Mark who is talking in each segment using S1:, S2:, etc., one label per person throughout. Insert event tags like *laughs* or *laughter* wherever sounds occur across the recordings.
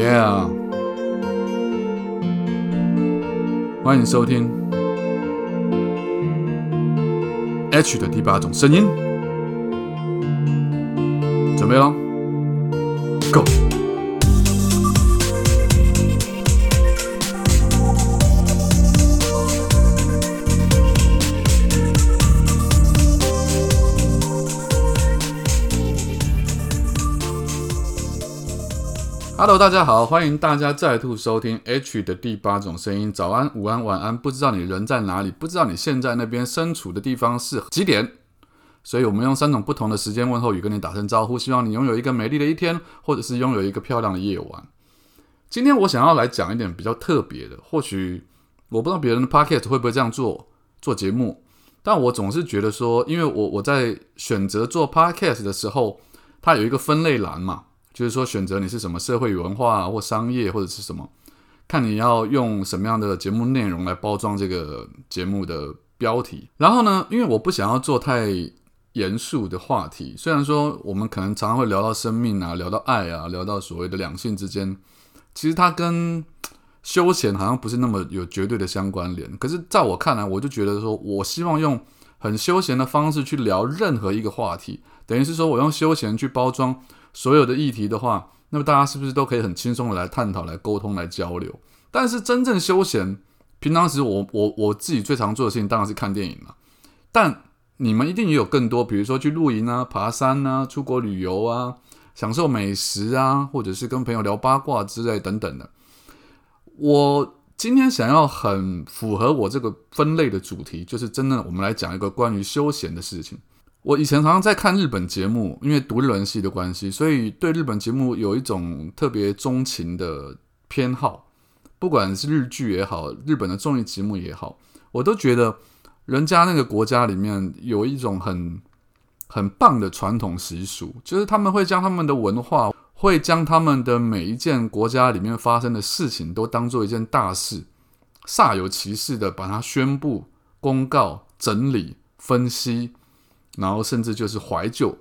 S1: Yeah，欢迎收听 H 的第八种声音，准备了大家好，欢迎大家再度收听 H 的第八种声音。早安、午安、晚安，不知道你人在哪里，不知道你现在那边身处的地方是几点，所以我们用三种不同的时间问候语跟你打声招呼，希望你拥有一个美丽的一天，或者是拥有一个漂亮的夜晚。今天我想要来讲一点比较特别的，或许我不知道别人的 Podcast 会不会这样做做节目，但我总是觉得说，因为我我在选择做 Podcast 的时候，它有一个分类栏嘛。就是说，选择你是什么社会文化或商业或者是什么，看你要用什么样的节目内容来包装这个节目的标题。然后呢，因为我不想要做太严肃的话题，虽然说我们可能常常会聊到生命啊，聊到爱啊，聊到所谓的两性之间，其实它跟休闲好像不是那么有绝对的相关联。可是在我看来，我就觉得说我希望用很休闲的方式去聊任何一个话题，等于是说我用休闲去包装。所有的议题的话，那么大家是不是都可以很轻松的来探讨、来沟通、来交流？但是真正休闲，平常时我我我自己最常做的事情当然是看电影了。但你们一定也有更多，比如说去露营啊、爬山啊、出国旅游啊、享受美食啊，或者是跟朋友聊八卦之类等等的。我今天想要很符合我这个分类的主题，就是真的，我们来讲一个关于休闲的事情。我以前常常在看日本节目，因为读日文系的关系，所以对日本节目有一种特别钟情的偏好。不管是日剧也好，日本的综艺节目也好，我都觉得人家那个国家里面有一种很很棒的传统习俗，就是他们会将他们的文化，会将他们的每一件国家里面发生的事情都当做一件大事，煞有其事的把它宣布、公告、整理、分析。然后甚至就是怀旧。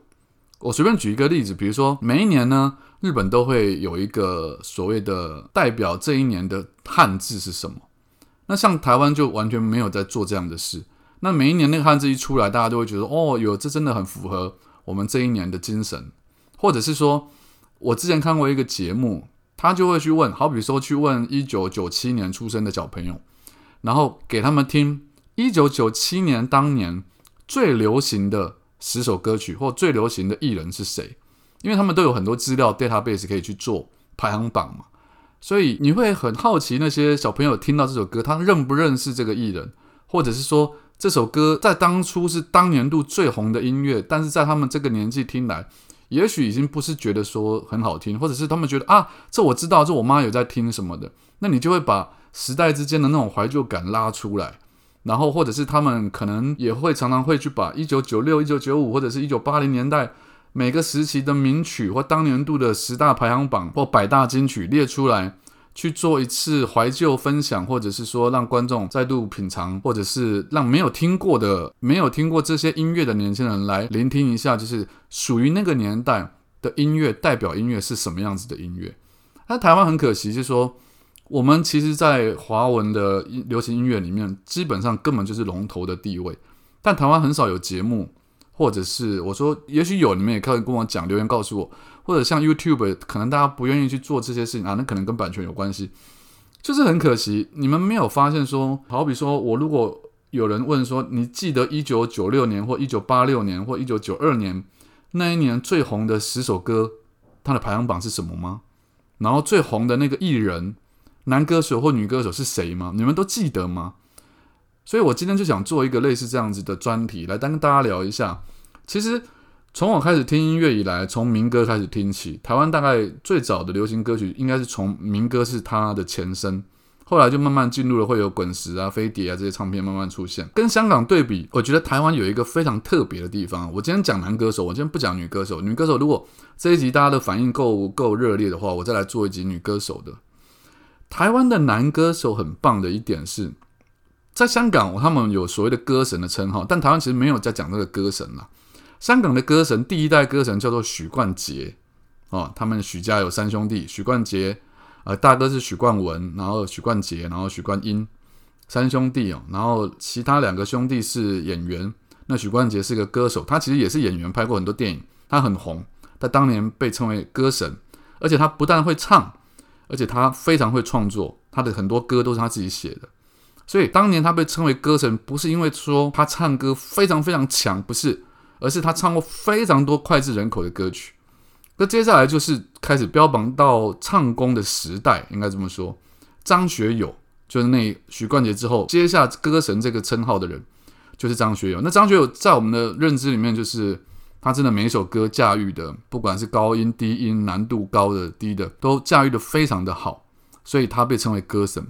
S1: 我随便举一个例子，比如说每一年呢，日本都会有一个所谓的代表这一年的汉字是什么。那像台湾就完全没有在做这样的事。那每一年那个汉字一出来，大家都会觉得哦，有这真的很符合我们这一年的精神。或者是说，我之前看过一个节目，他就会去问，好比说去问一九九七年出生的小朋友，然后给他们听一九九七年当年。最流行的十首歌曲或最流行的艺人是谁？因为他们都有很多资料 database 可以去做排行榜嘛，所以你会很好奇那些小朋友听到这首歌，他认不认识这个艺人，或者是说这首歌在当初是当年度最红的音乐，但是在他们这个年纪听来，也许已经不是觉得说很好听，或者是他们觉得啊，这我知道，这我妈有在听什么的，那你就会把时代之间的那种怀旧感拉出来。然后，或者是他们可能也会常常会去把一九九六、一九九五或者是一九八零年代每个时期的名曲或当年度的十大排行榜或百大金曲列出来，去做一次怀旧分享，或者是说让观众再度品尝，或者是让没有听过的、没有听过这些音乐的年轻人来聆听一下，就是属于那个年代的音乐代表音乐是什么样子的音乐。那台湾很可惜，就是说。我们其实，在华文的流行音乐里面，基本上根本就是龙头的地位。但台湾很少有节目，或者是我说，也许有，你们也可以跟我讲留言告诉我，或者像 YouTube，可能大家不愿意去做这些事情啊，那可能跟版权有关系。就是很可惜，你们没有发现说，好比说我如果有人问说，你记得一九九六年或一九八六年或一九九二年那一年最红的十首歌，它的排行榜是什么吗？然后最红的那个艺人。男歌手或女歌手是谁吗？你们都记得吗？所以我今天就想做一个类似这样子的专题，来跟大家聊一下。其实从我开始听音乐以来，从民歌开始听起，台湾大概最早的流行歌曲应该是从民歌是它的前身，后来就慢慢进入了会有滚石啊、飞碟啊这些唱片慢慢出现。跟香港对比，我觉得台湾有一个非常特别的地方。我今天讲男歌手，我今天不讲女歌手。女歌手如果这一集大家的反应够够热烈的话，我再来做一集女歌手的。台湾的男歌手很棒的一点是，在香港他们有所谓的歌神的称号，但台湾其实没有在讲这个歌神了。香港的歌神第一代歌神叫做许冠杰哦，他们许家有三兄弟，许冠杰、呃，大哥是许冠文，然后许冠杰，然后许冠英三兄弟哦，然后其他两个兄弟是演员。那许冠杰是个歌手，他其实也是演员，拍过很多电影，他很红，他当年被称为歌神，而且他不但会唱，而且他非常会创作，他的很多歌都是他自己写的。所以当年他被称为歌神，不是因为说他唱歌非常非常强，不是，而是他唱过非常多脍炙人口的歌曲。那接下来就是开始标榜到唱功的时代，应该这么说。张学友就是那许冠杰之后接下歌神这个称号的人，就是张学友。那张学友在我们的认知里面，就是他真的每一首歌驾驭的，不管是高音、低音、难度高的、低的，都驾驭的非常的好，所以他被称为歌神。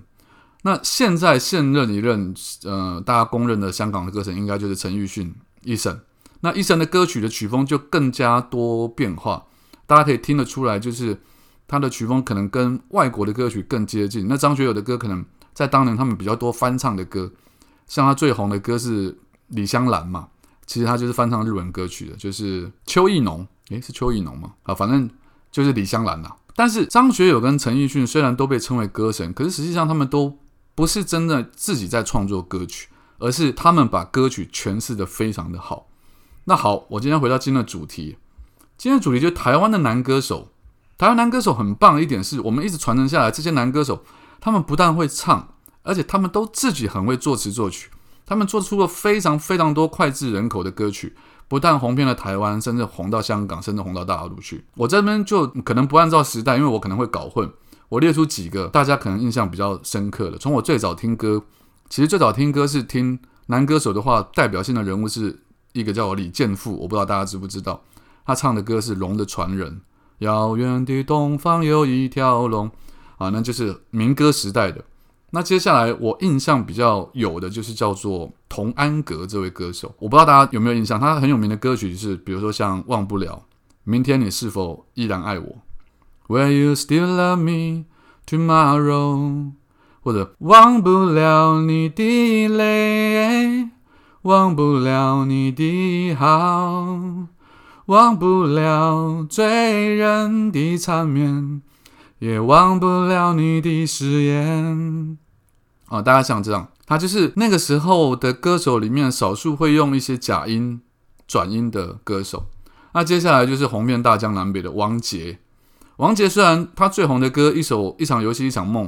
S1: 那现在现任一任，呃，大家公认的香港的歌神，应该就是陈奕迅一生。那一生的歌曲的曲风就更加多变化。大家可以听得出来，就是他的曲风可能跟外国的歌曲更接近。那张学友的歌可能在当年他们比较多翻唱的歌，像他最红的歌是李香兰嘛，其实他就是翻唱日文歌曲的，就是邱意浓，诶，是邱意浓吗？啊，反正就是李香兰啦。但是张学友跟陈奕迅虽然都被称为歌神，可是实际上他们都不是真的自己在创作歌曲，而是他们把歌曲诠释的非常的好。那好，我今天回到今天的主题。今天的主题就是台湾的男歌手。台湾男歌手很棒的一点是，我们一直传承下来，这些男歌手他们不但会唱，而且他们都自己很会作词作曲。他们做出了非常非常多脍炙人口的歌曲，不但红遍了台湾，甚至红到香港，甚至红到大陆去。我这边就可能不按照时代，因为我可能会搞混。我列出几个大家可能印象比较深刻的。从我最早听歌，其实最早听歌是听男歌手的话，代表性的人物是一个叫李健富，我不知道大家知不知道。他唱的歌是《龙的传人》，遥远的东方有一条龙啊，那就是民歌时代的。那接下来我印象比较有的就是叫做童安格这位歌手，我不知道大家有没有印象，他很有名的歌曲是，比如说像《忘不了》，明天你是否依然爱我？Will you still love me tomorrow？或者忘不了你的泪，忘不了你的好。忘不了醉人的缠绵，也忘不了你的誓言。啊，大家像这样，他就是那个时候的歌手里面少数会用一些假音转音的歌手。那接下来就是红遍大江南北的王杰。王杰虽然他最红的歌一首《一场游戏一场梦》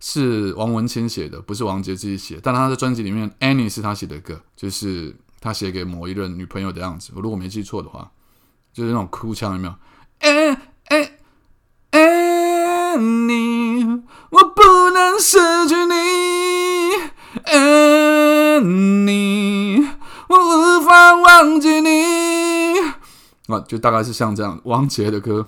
S1: 是王文清写的，不是王杰自己写，但他的专辑里面《any》是他写的歌，就是他写给某一任女朋友的样子。我如果没记错的话。就是那种哭腔，有没有？哎哎你，我不能失去你，哎你，我无法忘记你。啊，就大概是像这样，王杰的歌。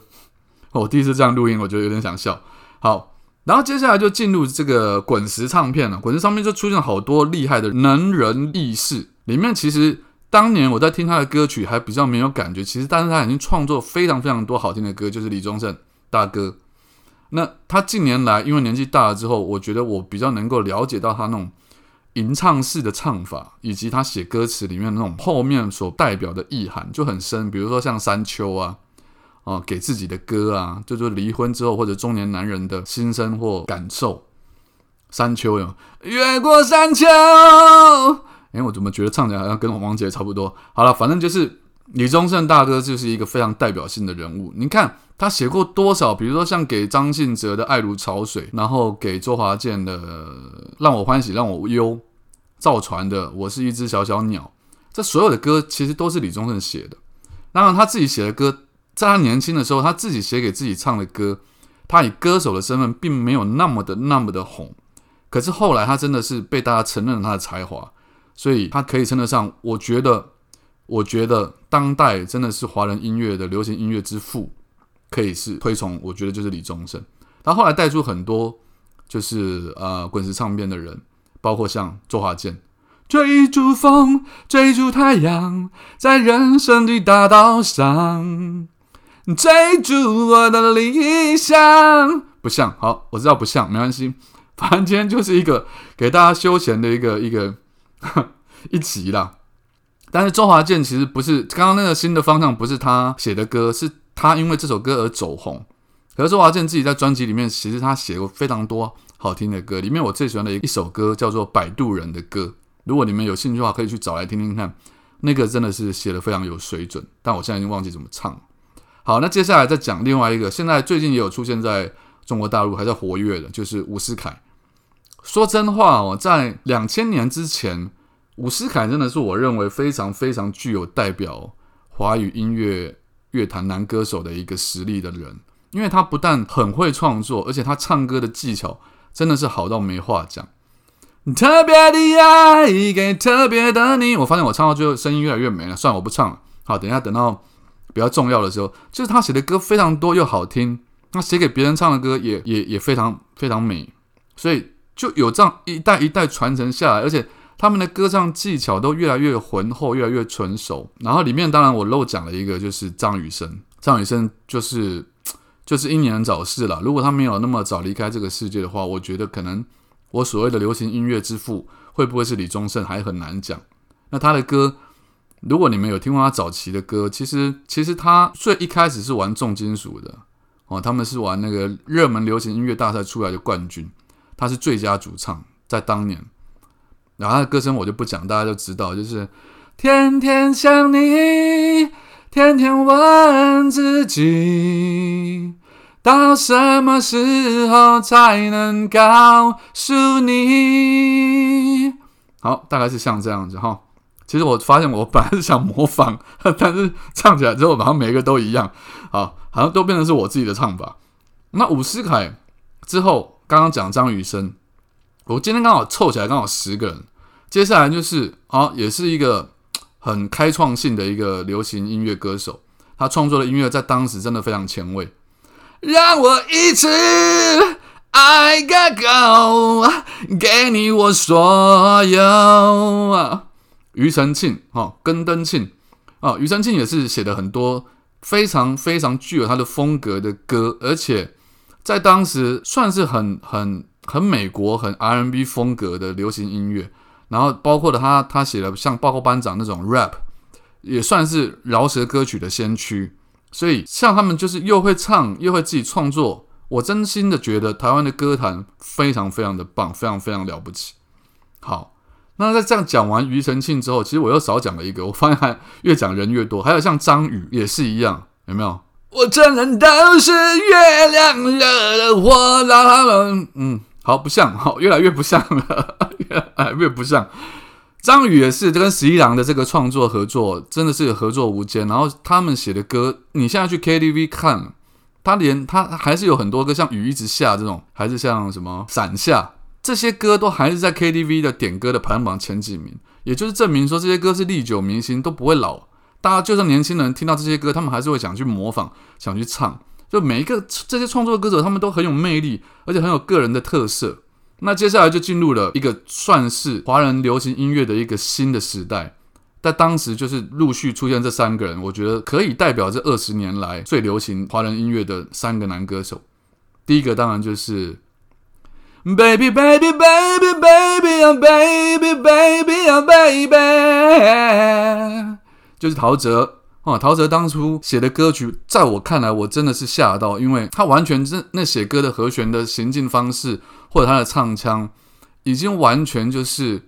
S1: 我第一次这样录音，我觉得有点想笑。好，然后接下来就进入这个滚石唱片了。滚石唱片就出现好多厉害的能人异士，里面其实。当年我在听他的歌曲还比较没有感觉，其实但是他已经创作非常非常多好听的歌，就是李宗盛大哥。那他近年来因为年纪大了之后，我觉得我比较能够了解到他那种吟唱式的唱法，以及他写歌词里面那种后面所代表的意涵就很深。比如说像山丘啊，哦，给自己的歌啊，就是离婚之后或者中年男人的心声或感受。山丘哟，越过山丘。哎，我怎么觉得唱起来好像跟王杰差不多？好了，反正就是李宗盛大哥就是一个非常代表性的人物。你看他写过多少，比如说像给张信哲的《爱如潮水》，然后给周华健的《让我欢喜让我忧》，造船的《我是一只小小鸟》，这所有的歌其实都是李宗盛写的。当然他自己写的歌，在他年轻的时候，他自己写给自己唱的歌，他以歌手的身份并没有那么的那么的红。可是后来他真的是被大家承认了他的才华。所以他可以称得上，我觉得，我觉得当代真的是华人音乐的流行音乐之父，可以是推崇。我觉得就是李宗盛。他后来带出很多，就是呃滚石唱片的人，包括像周华健，追逐风，追逐太阳，在人生的大道上，追逐我的理想。不像，好，我知道不像，没关系。反正今天就是一个给大家休闲的一个一个。*laughs* 一集啦，但是周华健其实不是刚刚那个新的方向，不是他写的歌，是他因为这首歌而走红。可是周华健自己在专辑里面，其实他写过非常多好听的歌，里面我最喜欢的一首歌叫做《摆渡人的歌》。如果你们有兴趣的话，可以去找来听听看。那个真的是写的非常有水准，但我现在已经忘记怎么唱。好，那接下来再讲另外一个，现在最近也有出现在中国大陆还在活跃的，就是伍思凯。说真话哦，在两千年之前，伍思凯真的是我认为非常非常具有代表华语音乐乐坛男歌手的一个实力的人，因为他不但很会创作，而且他唱歌的技巧真的是好到没话讲。特别的爱给特别的你，我发现我唱到最后声音越来越没了，算了，我不唱了。好，等一下等到比较重要的时候，就是他写的歌非常多又好听，那写给别人唱的歌也也也非常非常美，所以就有这样一代一代传承下来，而且他们的歌唱技巧都越来越浑厚，越来越纯熟。然后里面当然我漏讲了一个，就是张雨生，张雨生就是就是英年早逝了。如果他没有那么早离开这个世界的话，我觉得可能。我所谓的流行音乐之父会不会是李宗盛还很难讲。那他的歌，如果你们有听过他早期的歌，其实其实他最一开始是玩重金属的哦，他们是玩那个热门流行音乐大赛出来的冠军，他是最佳主唱在当年。然后他的歌声我就不讲，大家就知道，就是天天想你，天天问自己。到什么时候才能告诉你？好，大概是像这样子哈。其实我发现我本来是想模仿，但是唱起来之后，好像每一个都一样，好，好像都变成是我自己的唱法。那伍思凯之后，刚刚讲张雨生，我今天刚好凑起来刚好十个人。接下来就是啊，也是一个很开创性的一个流行音乐歌手，他创作的音乐在当时真的非常前卫。让我一次爱个够，给你我所有啊。庾澄庆，哈，跟登庆，啊，庾澄庆也是写的很多非常非常具有他的风格的歌，而且在当时算是很很很美国、很 R&B 风格的流行音乐。然后包括了他他写的像《报告班长》那种 rap，也算是饶舌歌曲的先驱。所以，像他们就是又会唱又会自己创作，我真心的觉得台湾的歌坛非常非常的棒，非常非常了不起。好，那在这样讲完庾澄庆之后，其实我又少讲了一个，我发现还越讲人越多。还有像张宇也是一样，有没有？我承认都是月亮惹的祸，让他们嗯，好不像，好 *laughs* 越来越不像了，*laughs* 越来越不像。张宇也是跟十一郎的这个创作合作，真的是合作无间。然后他们写的歌，你现在去 KTV 看，他连他还是有很多歌，像雨一直下这种，还是像什么伞下这些歌，都还是在 KTV 的点歌的排行榜前几名。也就是证明说，这些歌是历久弥新，都不会老。大家就算年轻人听到这些歌，他们还是会想去模仿，想去唱。就每一个这些创作歌手，他们都很有魅力，而且很有个人的特色。那接下来就进入了一个算是华人流行音乐的一个新的时代，在当时就是陆续出现这三个人，我觉得可以代表这二十年来最流行华人音乐的三个男歌手。第一个当然就是 Baby Baby Baby Baby Oh Baby Baby Oh Baby，就是陶喆。哦，陶喆当初写的歌曲，在我看来，我真的是吓到，因为他完全是那写歌的和弦的行进方式，或者他的唱腔，已经完全就是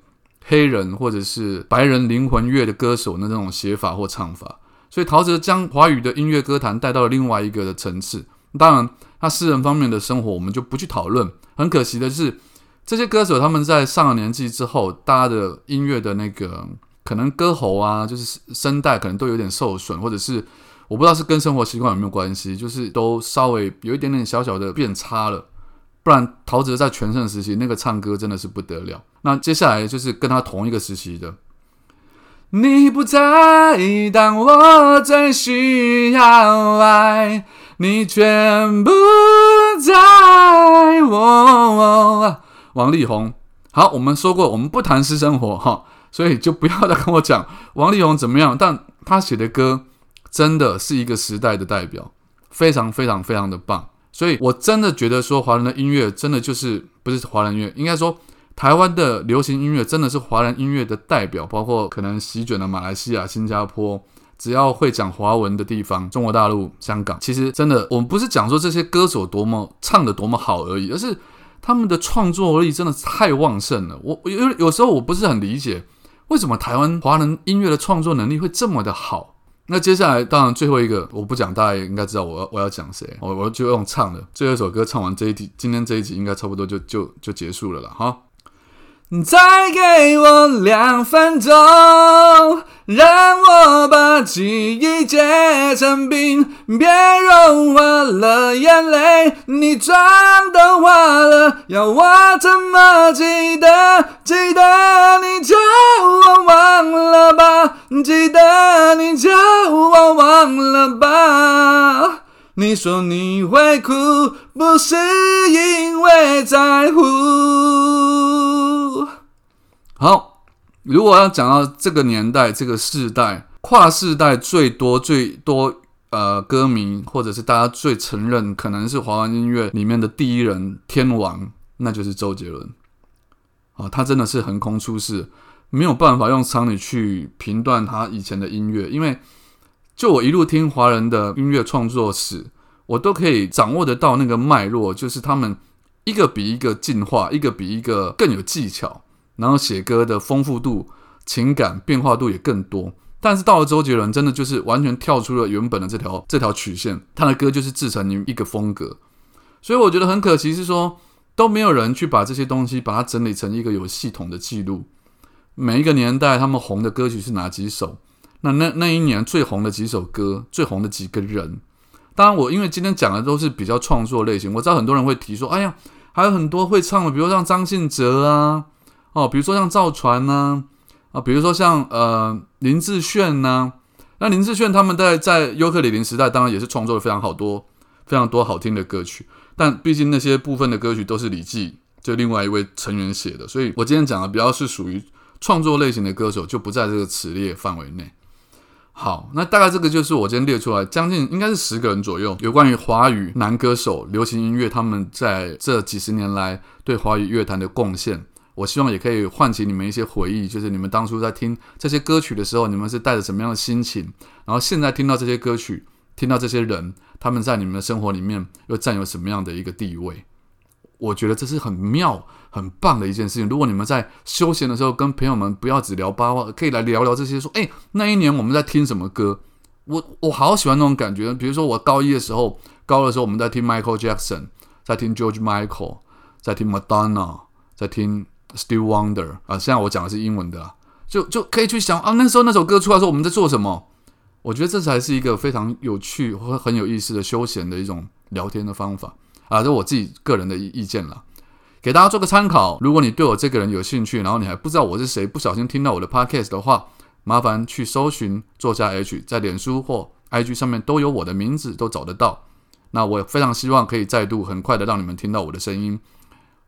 S1: 黑人或者是白人灵魂乐的歌手的那种写法或唱法。所以陶喆将华语的音乐歌坛带到了另外一个的层次。当然，他私人方面的生活我们就不去讨论。很可惜的是，这些歌手他们在上了年纪之后，大家的音乐的那个。可能歌喉啊，就是声带可能都有点受损，或者是我不知道是跟生活习惯有没有关系，就是都稍微有一点点小小的变差了。不然陶喆在全盛时期那个唱歌真的是不得了。那接下来就是跟他同一个时期的，你不在，当我最需要爱，你全不在我。王力宏，好，我们说过，我们不谈私生活，哈。所以就不要再跟我讲王力宏怎么样，但他写的歌真的是一个时代的代表，非常非常非常的棒。所以我真的觉得说华人的音乐真的就是不是华人音乐，应该说台湾的流行音乐真的是华人音乐的代表，包括可能席卷了马来西亚、新加坡只要会讲华文的地方，中国大陆、香港，其实真的，我们不是讲说这些歌手多么唱的多么好而已，而是他们的创作力真的太旺盛了。我有有时候我不是很理解，为什么台湾华人音乐的创作能力会这么的好。那接下来，当然最后一个我不讲，大家也应该知道我要我要讲谁，我我就用唱的最后一首歌唱完这一集，今天这一集应该差不多就就就结束了了哈。再给我两分钟，让我把记忆结成冰，别融化了眼泪，你妆都花了，要我怎么记得？记得你就忘忘了吧，记得你就我忘了吧。你说你会哭，不是因为在乎。如果要讲到这个年代、这个世代、跨世代最多、最多呃歌迷，或者是大家最承认可能是华文音乐里面的第一人天王，那就是周杰伦。啊，他真的是横空出世，没有办法用常理去评断他以前的音乐，因为就我一路听华人的音乐创作史，我都可以掌握得到那个脉络，就是他们一个比一个进化，一个比一个更有技巧。然后写歌的丰富度、情感变化度也更多，但是到了周杰伦，真的就是完全跳出了原本的这条这条曲线，他的歌就是自成一个风格，所以我觉得很可惜是说都没有人去把这些东西把它整理成一个有系统的记录，每一个年代他们红的歌曲是哪几首，那那那一年最红的几首歌，最红的几个人，当然我因为今天讲的都是比较创作类型，我知道很多人会提说，哎呀，还有很多会唱的，比如像张信哲啊。哦，比如说像赵传呐，啊，比如说像呃林志炫呐，那林志炫他们在在尤克里林时代，当然也是创作了非常好多非常多好听的歌曲，但毕竟那些部分的歌曲都是李记就另外一位成员写的，所以我今天讲的比较是属于创作类型的歌手，就不在这个词列范围内。好，那大概这个就是我今天列出来将近应该是十个人左右，有关于华语男歌手、流行音乐他们在这几十年来对华语乐坛的贡献。我希望也可以唤起你们一些回忆，就是你们当初在听这些歌曲的时候，你们是带着什么样的心情？然后现在听到这些歌曲，听到这些人，他们在你们的生活里面又占有什么样的一个地位？我觉得这是很妙、很棒的一件事情。如果你们在休闲的时候跟朋友们不要只聊八卦，可以来聊聊这些，说：“哎，那一年我们在听什么歌？”我我好喜欢那种感觉。比如说我高一的时候，高二的时候我们在听 Michael Jackson，在听 George Michael，在听 Madonna，在听。Still wonder 啊，现在我讲的是英文的，就就可以去想啊，那时候那首歌出来时候我们在做什么？我觉得这才是一个非常有趣或很有意思的休闲的一种聊天的方法啊，这我自己个人的意意见了，给大家做个参考。如果你对我这个人有兴趣，然后你还不知道我是谁，不小心听到我的 podcast 的话，麻烦去搜寻作家 H，在脸书或 IG 上面都有我的名字，都找得到。那我非常希望可以再度很快的让你们听到我的声音。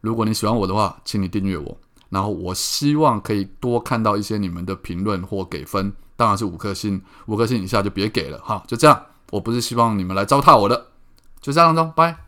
S1: 如果你喜欢我的话，请你订阅我。然后我希望可以多看到一些你们的评论或给分，当然是五颗星，五颗星以下就别给了哈。就这样，我不是希望你们来糟蹋我的，就这样，子拜。